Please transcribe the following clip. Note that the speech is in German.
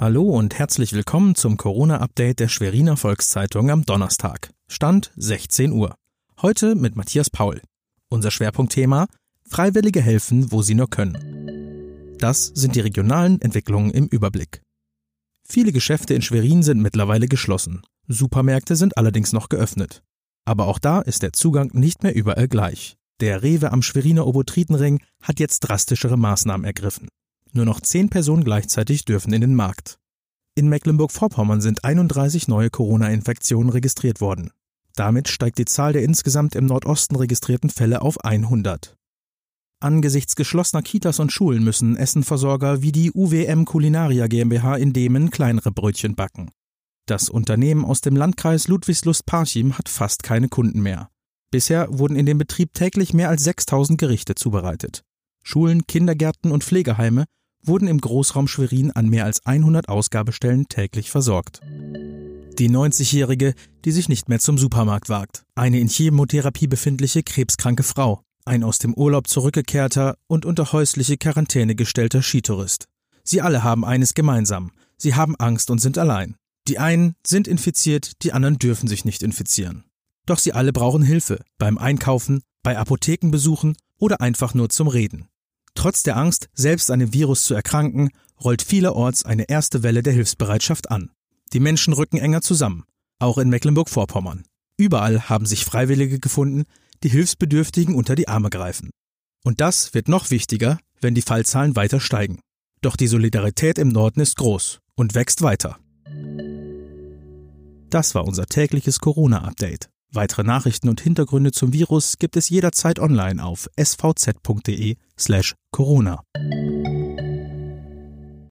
Hallo und herzlich willkommen zum Corona-Update der Schweriner Volkszeitung am Donnerstag. Stand 16 Uhr. Heute mit Matthias Paul. Unser Schwerpunktthema Freiwillige helfen, wo sie nur können. Das sind die regionalen Entwicklungen im Überblick. Viele Geschäfte in Schwerin sind mittlerweile geschlossen. Supermärkte sind allerdings noch geöffnet. Aber auch da ist der Zugang nicht mehr überall gleich. Der Rewe am Schweriner Obotritenring hat jetzt drastischere Maßnahmen ergriffen. Nur noch zehn Personen gleichzeitig dürfen in den Markt. In Mecklenburg-Vorpommern sind 31 neue Corona-Infektionen registriert worden. Damit steigt die Zahl der insgesamt im Nordosten registrierten Fälle auf 100. Angesichts geschlossener Kitas und Schulen müssen Essenversorger wie die UWM Culinaria GmbH in Demen kleinere Brötchen backen. Das Unternehmen aus dem Landkreis Ludwigslust-Parchim hat fast keine Kunden mehr. Bisher wurden in dem Betrieb täglich mehr als 6000 Gerichte zubereitet. Schulen, Kindergärten und Pflegeheime wurden im Großraum Schwerin an mehr als 100 Ausgabestellen täglich versorgt. Die 90-Jährige, die sich nicht mehr zum Supermarkt wagt. Eine in Chemotherapie befindliche krebskranke Frau. Ein aus dem Urlaub zurückgekehrter und unter häusliche Quarantäne gestellter Skitourist. Sie alle haben eines gemeinsam. Sie haben Angst und sind allein. Die einen sind infiziert, die anderen dürfen sich nicht infizieren. Doch sie alle brauchen Hilfe beim Einkaufen, bei Apothekenbesuchen oder einfach nur zum Reden. Trotz der Angst, selbst an dem Virus zu erkranken, rollt vielerorts eine erste Welle der Hilfsbereitschaft an. Die Menschen rücken enger zusammen, auch in Mecklenburg-Vorpommern. Überall haben sich Freiwillige gefunden, die Hilfsbedürftigen unter die Arme greifen. Und das wird noch wichtiger, wenn die Fallzahlen weiter steigen. Doch die Solidarität im Norden ist groß und wächst weiter. Das war unser tägliches Corona-Update. Weitere Nachrichten und Hintergründe zum Virus gibt es jederzeit online auf svz.de slash Corona.